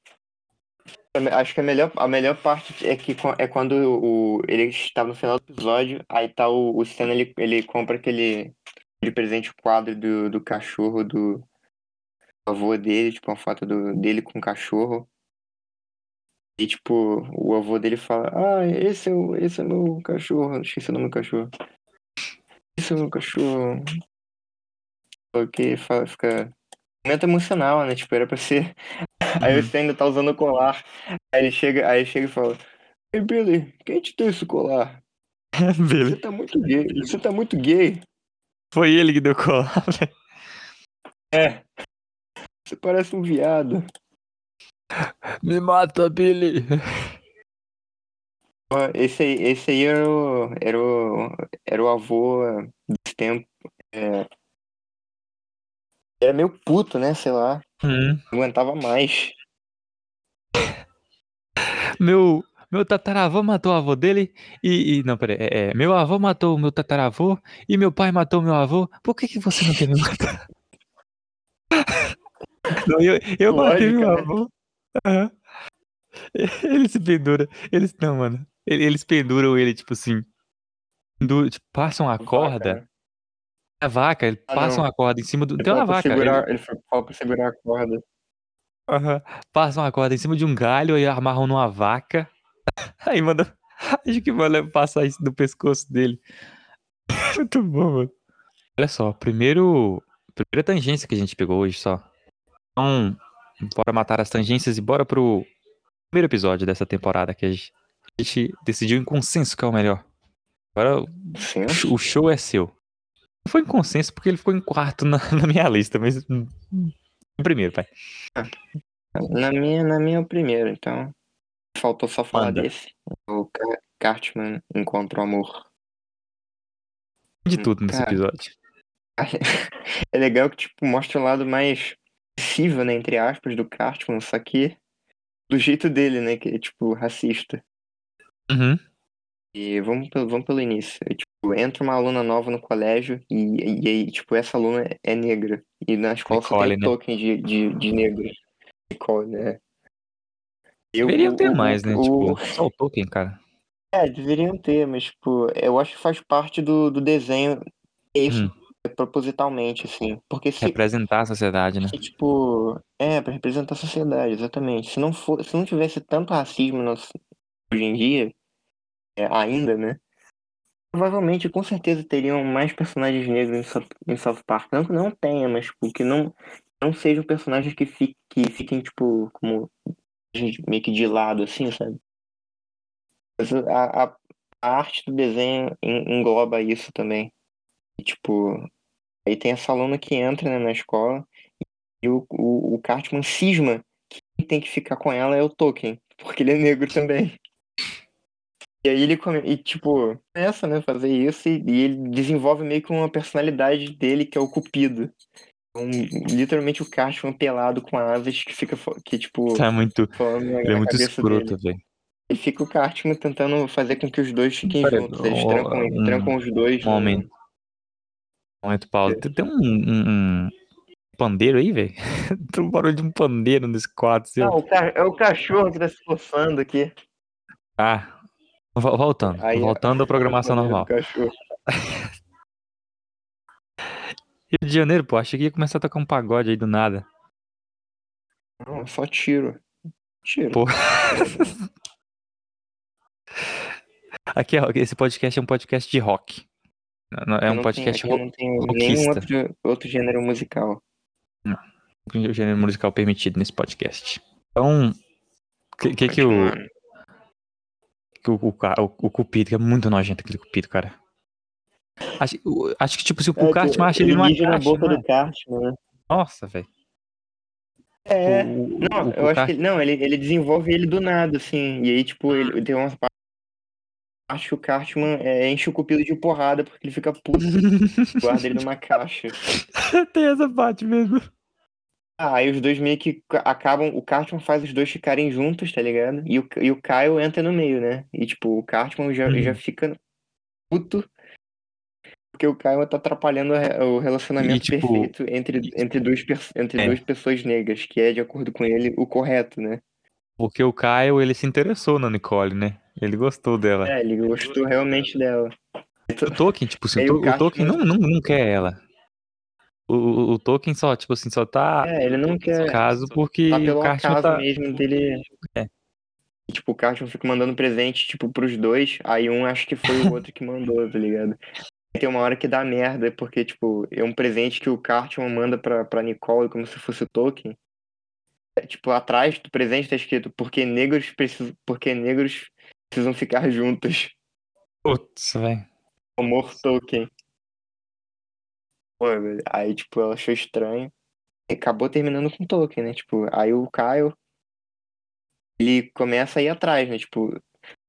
Acho que a melhor, a melhor parte é que é quando o, ele está no final do episódio, aí tá o, o Stan, ele, ele compra aquele, aquele presente quadro do, do cachorro do avô dele, tipo, uma foto do, dele com o cachorro. E tipo, o avô dele fala, ah, esse é, o, esse é meu cachorro, esqueci o nome do cachorro. Esse é o meu cachorro. Porque fala, fica. Momento emocional, né? Tipo, era pra ser. Aí Uhum. você ainda tá usando o colar. Aí ele chega, aí ele chega e fala: Ei, Billy, quem te deu esse colar? Você Beleza. tá muito gay. Você tá muito gay. Foi ele que deu colar. É. Você parece um viado. Me mata, Billy. Esse aí, esse aí era o, era o, era o avô dos tempos. É... Era meio puto, né? Sei lá. Hum. Não aguentava mais. Meu, meu tataravô matou o avô dele e. e- não, peraí. É, é, meu avô matou o meu tataravô e meu pai matou o meu avô. Por que, que você não quer me matar? Não, eu eu matei meu né? Aham. Ele se pendura. Eles. Não, mano. Ele- Eles penduram ele, tipo assim. tipo, passam a corda. Vaca, né? A vaca, ele Ah, passam a corda em cima do. Ele Tem uma vaca. ele- segurar, ele fala pra segurar a corda. Aham. Passam a corda em cima de um galho e amarram numa vaca. Aí manda. Acho que manda passar isso no pescoço dele. Muito bom, mano. Olha só, primeiro. Primeira tangência que a gente pegou hoje só. Então, bora matar as tangências e bora pro primeiro episódio dessa temporada que a gente, a gente decidiu em consenso que é o melhor. Agora o Sim. o show é seu. Não foi em consenso porque ele ficou em quarto na, na minha lista, mas. hum, Em primeiro, pai. Na minha, na minha é o primeiro, então. Faltou só falar Manda. desse. O Ca- Cartman encontra o amor. De tudo nesse Cara. episódio. é legal que, tipo, mostra o lado mais possível, né, entre aspas, do Cartman, só que do jeito dele, né, que é, tipo, racista. Uhum. E vamos, pelo- vamos pelo início. É, tipo, entra uma aluna nova no colégio e, e aí, tipo, essa aluna é negra. E na escola só Nicole, tem né? token de, de, de negro. Nicole, né? E o- Deveriam ter o- mais, né? o- Tipo, só o Tolkien, cara. É, deveriam ter, mas, tipo, eu acho que faz parte do, do desenho isso Hum. Propositalmente, assim. Porque se, Representar a sociedade, né? se, tipo, é, pra representar a sociedade, exatamente. Se não for, se não tivesse tanto racismo no- hoje em dia, é, ainda, né? Provavelmente, com certeza, teriam mais personagens negros em South, em South Park. Não que não tenha, mas, tipo, que não, não sejam personagens que, que fiquem, tipo, como meio que de lado, assim, sabe? Mas a, a, a arte do desenho en- engloba isso também. E, tipo, aí tem essa aluna que entra né, na escola e o, o, o Cartman cisma que quem tem que ficar com ela é o Tolkien, porque ele é negro também. E aí ele come... e tipo, começa, né, fazer isso e, e ele desenvolve meio que uma personalidade dele que é o Cupido. Um, literalmente o Cartman pelado com asas que fica, que tipo, Tá muito. Ele é muito escroto, velho. E fica o Cartman tentando fazer com que os dois fiquem Pera, juntos. Eles trancam, um trancam os dois. Um no- momento. Momento, Paulo. Tem, tem um, um- um pandeiro aí, velho? Tem um barulho de um pandeiro nesse quadro seu. O ca- é o cachorro que tá se forçando aqui. Ah, vo- voltando. Aí, voltando à programação normal. cachorro. Rio de Janeiro, pô, achei que ia começar a tocar um pagode aí do nada. Não, é só tiro. Tiro. Pô. Aqui, ó, esse podcast é um podcast de rock. Não- É Eu um não podcast tenho, não tenho rockista. nenhum outro, outro gênero musical. o gênero musical permitido nesse podcast. Então, o que, que, que o, que o, o, o, o Cupido, que é muito nojento aquele Cupido, cara. Acho, o- acho que, tipo, se o, o Cartman acha ele numa mija na boca não é? do Cartman, né? Nossa, velho. É. O- Não, o- eu acho que ele, não, ele, ele desenvolve ele do nada, assim. E aí, tipo, ele tem uma parte que o Cartman é, enche o cupido de porrada porque ele fica puto. guarda ele numa caixa. Tem essa parte mesmo. Ah, aí os dois meio que ca- acabam. O Cartman faz os dois ficarem juntos, tá ligado? E o, e o Kyle entra no meio, né? E tipo, o Cartman já, Uhum. já fica puto. Porque o Kyle tá atrapalhando o re- o relacionamento E, tipo, perfeito entre, entre, duas, entre É. duas pessoas negras, que é, de acordo com ele, o correto, né? Porque o Kyle, ele se interessou na Nicole, né? Ele gostou dela. É, ele gostou realmente dela. O Tolkien, tipo assim, o, o o Tolkien não, não, não quer ela. O, o, o Tolkien só, tipo assim, só tá É, ele não quer. caso porque Tá o pelo Cartman acaso tá. mesmo dele. É. E, tipo, o Cartman fica mandando presente, tipo, pros dois, aí um acha que foi o outro que mandou, tá ligado? Tem uma hora que dá merda, porque, tipo, é um presente que o Cartman manda pra, pra Nicole como se fosse o Tolkien. Tipo, atrás do presente tá escrito porque negros precisam, porque negros precisam ficar juntos. Putz, velho. Amor Tolkien. Pô, aí, tipo, ela achou estranho. E acabou terminando com Tolkien, né? Tipo, aí o Kyle, ele começa a ir atrás, né? Tipo,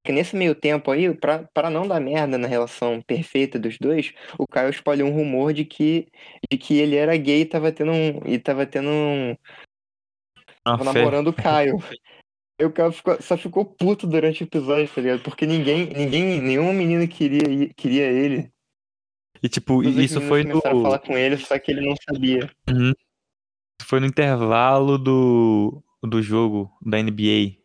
que nesse meio tempo aí, pra, pra não dar merda na relação perfeita dos dois, o Kyle espalhou um rumor de que, de que ele era gay e tava tendo um. E tava tendo um. Uma Tava fé. namorando o Kyle. E o Kyle ficou- só ficou puto durante o episódio, tá ligado? Porque ninguém, ninguém, nenhuma menina queria, queria ele. E tipo, Todas as isso foi no. a falar com ele, só que ele não sabia. Uhum. Foi no intervalo do, do jogo da NBA.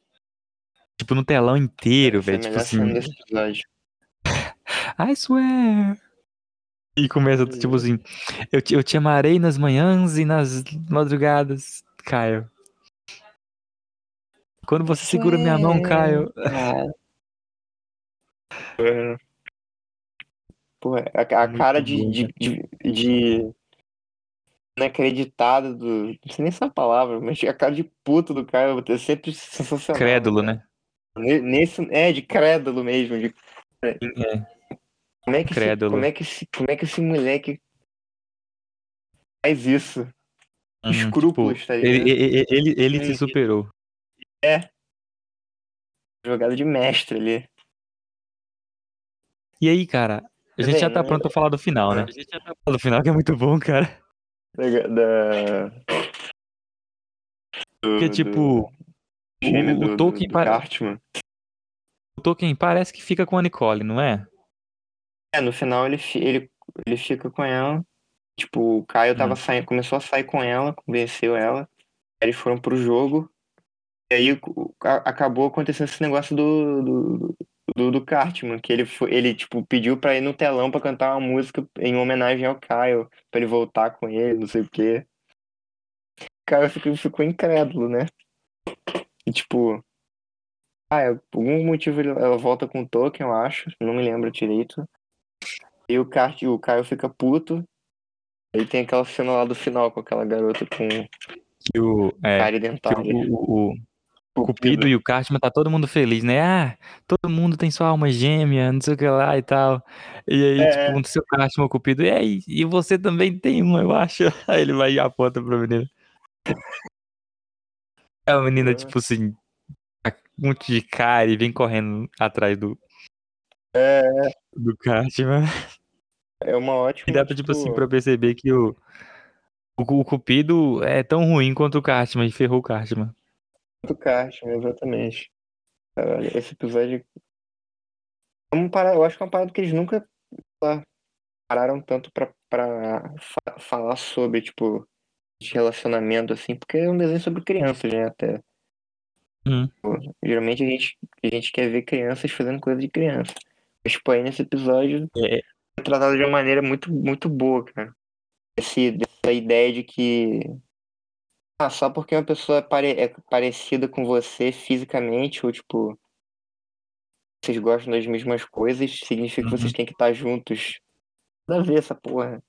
Tipo, no telão inteiro, velho. Tipo assim, desse episódio. I swear. E começa, tipo assim, eu te, eu te amarei nas manhãs e nas madrugadas, Caio. Quando você segura minha mão, Caio. Ah. É. Pô, a, a Muito cara de, de, de, de inacreditada do. Não sei nem essa palavra, mas a cara de puto do Caio é sempre sensacional. Crédulo, cara. né? Ne- Nesse, é, de crédulo mesmo. De, É. como, é que esse, Crédulo. como, é que esse, como é que esse moleque faz isso? Uhum, Escrúpulos, tipo, tá ligado? ele, ele, ele, ele se Hum. Superou. Jogada de mestre ali. E aí, cara, A gente já tá pronto pra falar do final, né? A gente já tá do final que é muito bom, cara. Da... Porque, tipo, o, do, o Tolkien do, do pare- Cartman. o Tolkien parece que fica com a Nicole, não é? É, no final ele, ele, ele fica com ela. Tipo, o Caio tava Hum. saindo, começou a sair com ela, convenceu ela. Aí eles foram pro jogo. E aí acabou acontecendo esse negócio do, do, do, do Cartman, que ele, foi, ele tipo, pediu pra ir no telão pra cantar uma música em homenagem ao Caio, pra ele voltar com ele, não sei o quê. O Caio ficou, ficou incrédulo, né? E tipo. Ah, é, por algum motivo ele- ela volta com o Tolkien, eu acho. Não me lembro direito. E o, Cart, o Caio fica puto. Aí tem aquela cena lá do final com aquela garota com Que o, é, que o, o, o Cupido e o Cartman tá todo mundo feliz, né? Ah, todo mundo tem sua alma gêmea, não sei o que lá e tal. E aí, É. tipo, o seu Cartman, o Cupido, e aí, e você também tem uma, eu acho. Aí ele vai e aponta pra menina. É a menina, É. tipo assim, um monte de cara e vem correndo atrás do, É, do Cartman. é uma ótima. E dá pra, tipo assim, pra perceber que o, o, o Cupido é tão ruim quanto o Cartman e ferrou o Cartman. Do Cartman, exatamente. Caralho, esse episódio. É uma parada, eu acho que é uma parada que eles nunca lá, pararam tanto pra, pra fa- falar sobre, tipo, de relacionamento, assim, porque é um desenho sobre crianças, né? Até. Hum. Geralmente a gente, a gente quer ver crianças fazendo coisa de criança. Mas, tipo, aí nesse episódio É, é tratado de uma maneira muito, muito boa, cara. Esse, essa ideia de que. Ah, só porque uma pessoa é, pare- é parecida com você fisicamente, ou tipo. Vocês gostam das mesmas coisas, significa que Uhum. vocês têm que estar juntos. Nada a ver essa porra.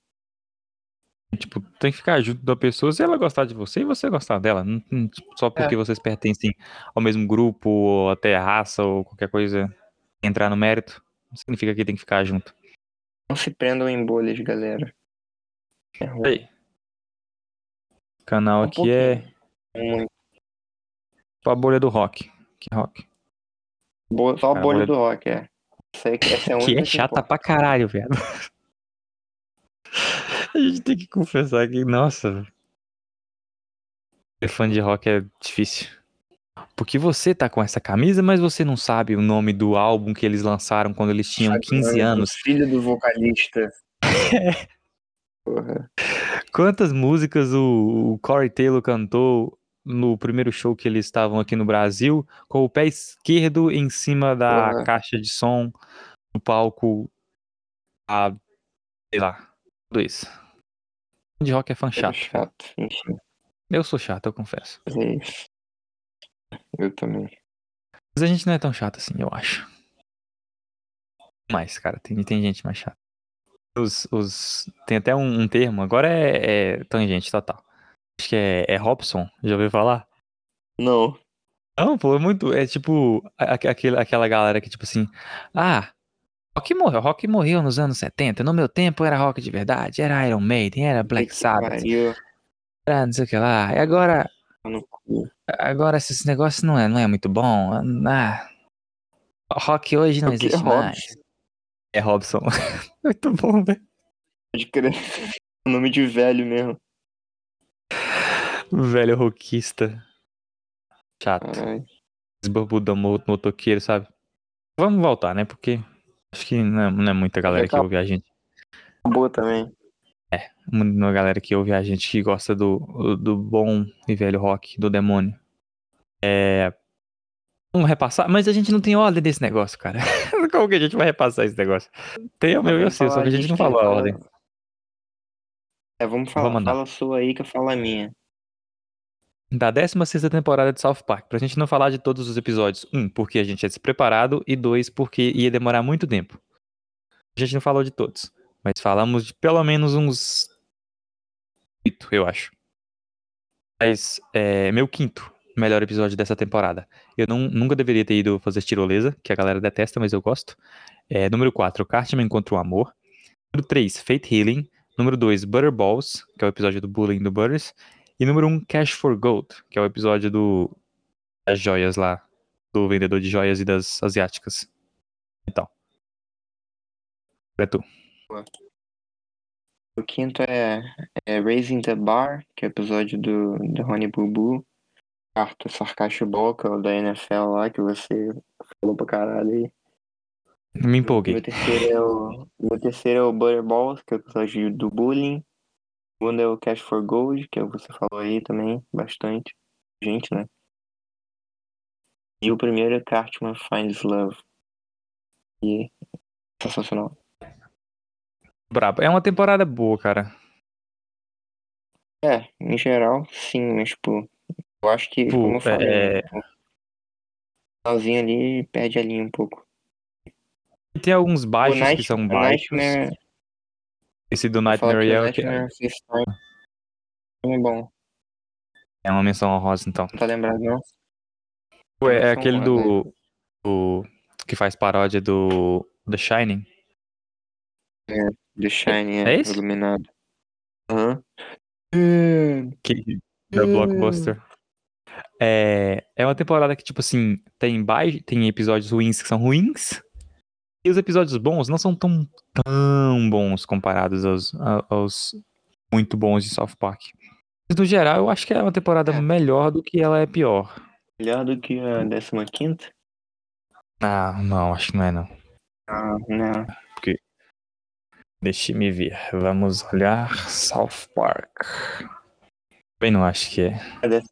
Tipo, tem que ficar junto da pessoa se ela gostar de você e você gostar dela. Não- não, só porque vocês pertencem ao mesmo grupo, ou até raça, ou qualquer coisa, entrar no mérito, não significa que tem que ficar junto. Não se prendam em bolhas, galera. É ruim. O canal Um aqui é pouquinho. Muito. a bolha do rock. Que rock? Boa- só a A bolha bolha- do rock, é. Essa, aí, essa é Que é chata importa. pra caralho, velho. A gente tem que confessar que, nossa. Ser fã de rock é difícil. Porque você tá com essa camisa, mas você não sabe o nome do álbum que eles lançaram quando eles tinham Sabe, 15 mano, anos. Filho do vocalista. Porra. Quantas músicas o, o Corey Taylor cantou no primeiro show que eles estavam aqui no Brasil, com o pé esquerdo em cima da Porra. caixa de som, no palco, a, sei lá, tudo isso. De rock é fã Chato. chato. chato. Eu sou chato, eu confesso. é. Eu também. Mas a gente não é tão chato assim, eu acho. Mas, cara, tem, tem gente mais chata. Os, os, tem até um, um termo, agora é, é tangente total. Acho que é, é Robson, já ouviu falar? Não. Não, pô, é muito. É tipo a- aquele, aquela galera que, tipo assim. Ah, rock morreu. Rock morreu nos anos 70. No meu tempo era rock de verdade. Era Iron Maiden, era Black Sabbath, era não sei o que lá. E agora. Cu. Agora esses negócios não é, não é muito bom. Ah, rock hoje não existe mais. É Robson. muito bom, velho. Pode crer. Nome de velho mesmo. Velho rockista. Chato. Caralho. Desbarbudão mo- motoqueiro, sabe? Vamos voltar, né? Porque acho que não é, não é muita galera que ouve a gente. Boa também. uma galera que ouve a gente que gosta do, do bom e velho rock, do demônio. É. Vamos repassar, mas a gente não tem ordem desse negócio, cara. Como que a gente vai repassar esse negócio? Tem o meu e o seu, só que a gente não falou a ordem. É, vamos falar. Vamos fala a sua aí que eu falo a minha. Da 16 temporada de South Park, pra gente não falar de todos os episódios. Um, porque a gente é despreparado, e dois, porque ia demorar muito tempo. A gente não falou de todos, mas falamos de pelo menos uns. Oito, eu acho. Mas é meu quinto melhor episódio dessa temporada. Eu não, nunca deveria ter ido fazer tirolesa, que a galera detesta, mas eu gosto. É, número 4, Cartman contra o Amor. Número 3, Fate Healing. Número 2, Butterballs, que é o episódio do bullying do Butters. E número 1, Cash for Gold, que é o episódio do das joias lá, do vendedor de joias e das asiáticas. Então. É tu. O quinto é, é Raising the Bar, que é o episódio do, do Rony Bubu. Boca, o da NFL lá, que você falou pra caralho aí. Me empolguei. Meu terceiro é o, meu terceiro é o Butterballs, que é o episódio do bullying. O segundo é o Cash for Gold, que é que você falou aí também, bastante. Gente, né? E o primeiro é Cartman Finds Love. E sensacional. Brabo. É uma temporada boa, cara. É, em geral, sim, mas tipo, eu acho que, Pô, como eu falei, é- né, o finalzinho ali perde a linha um pouco. Tem alguns baixos que Night, são o baixos. Nightmare, Esse do Nightmare que o é, que This Time é bom. é uma menção honrosa, então. Não tá lembrado, não? Ué, é aquele do, do. que faz paródia do The Shining. The Shining, é é, esse? iluminado. Aham. É, Que, da Hum. Blockbuster. É, é uma temporada que, tipo assim, tem, tem episódios ruins que são ruins. E os episódios bons não são tão, tão bons comparados aos, aos muito bons de South Park. Mas, no geral, eu acho que é uma temporada É. melhor do que ela é pior. Melhor do que a 15 Ah, não, acho que não é não. Ah, não. Deixa me ver. Vamos olhar South Park. Bem, não acho que é. A 15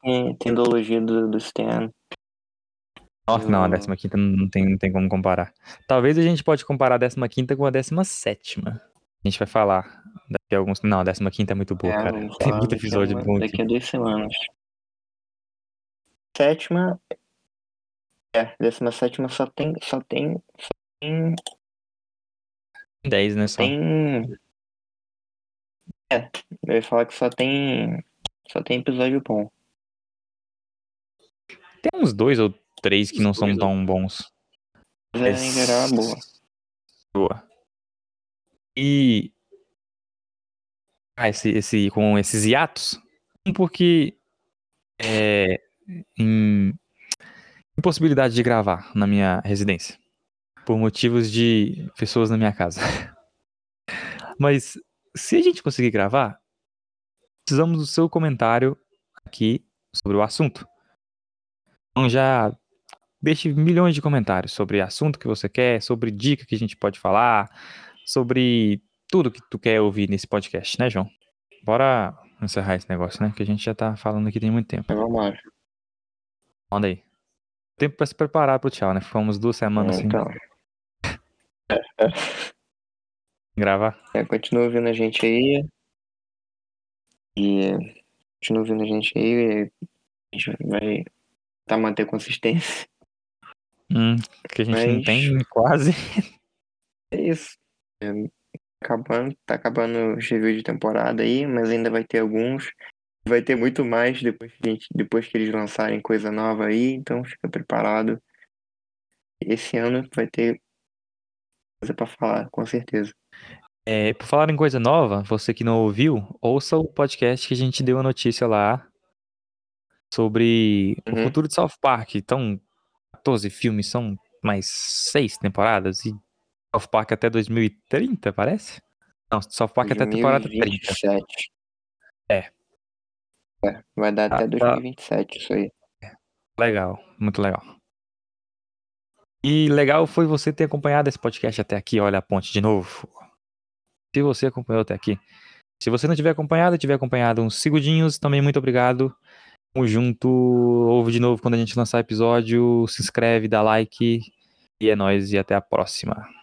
tem, tem ideologia do, do Stan. Nossa, não, a Hum. 15 não tem, não tem como comparar. Talvez a gente pode comparar a 15 com a 17. A gente vai falar daqui a alguns. Não, a 15 é muito boa, É, cara. Tem muito episódio bom Daqui aqui. a duas semanas. Sétima. É, décima sétima só tem. Só tem. Só tem. 10, né? Só. tem... É, eu ia falar que só tem. Só tem episódio bom. Tem uns dois ou três que não são tão bons. Mas é, em geral é boa. Boa. E. Ah, esse, esse, com esses hiatos. Um porque. É. Em. Impossibilidade de gravar na minha residência. Por motivos de pessoas na minha casa. Mas, se a gente conseguir gravar, precisamos do seu comentário aqui sobre o assunto. Então já deixe milhões de comentários sobre assunto que você quer, sobre dica que a gente pode falar, sobre tudo que tu quer ouvir nesse podcast, né, João? Bora encerrar esse negócio, né? Que a gente já tá falando aqui tem muito tempo. Mas vamos lá. Manda aí. Tempo pra se preparar pro tchau, né? Ficamos duas semanas sem Então, gravar. é, continua ouvindo a gente aí. E continua ouvindo a gente aí. A gente vai tentar manter consistência. Hum, que a gente não Mas- tem quase. É isso. É, acabando, tá acabando os reviews de temporada aí, mas ainda vai ter alguns. Vai ter muito mais depois que, gente, depois que eles lançarem coisa nova aí, então fica preparado. Esse ano vai ter coisa pra falar, com certeza. É, por falar em coisa nova, você que não ouviu, ouça o podcast que a gente deu a notícia lá sobre o Uhum. futuro de South Park. Então, 14 filmes, são mais seis temporadas e South Park até 2030, parece? Não, South Park até a temporada 30. 2027. É. É, vai dar Ah, até tá. 2027 isso aí. Legal, muito legal. E legal foi você ter acompanhado esse podcast até aqui. Olha a ponte de novo. Se você acompanhou até aqui. Se você não tiver acompanhado, tiver acompanhado uns segundinhos, também muito obrigado. Tamo junto. Ouve de novo quando a gente lançar episódio. Se inscreve, dá like. E é nóis e até a próxima.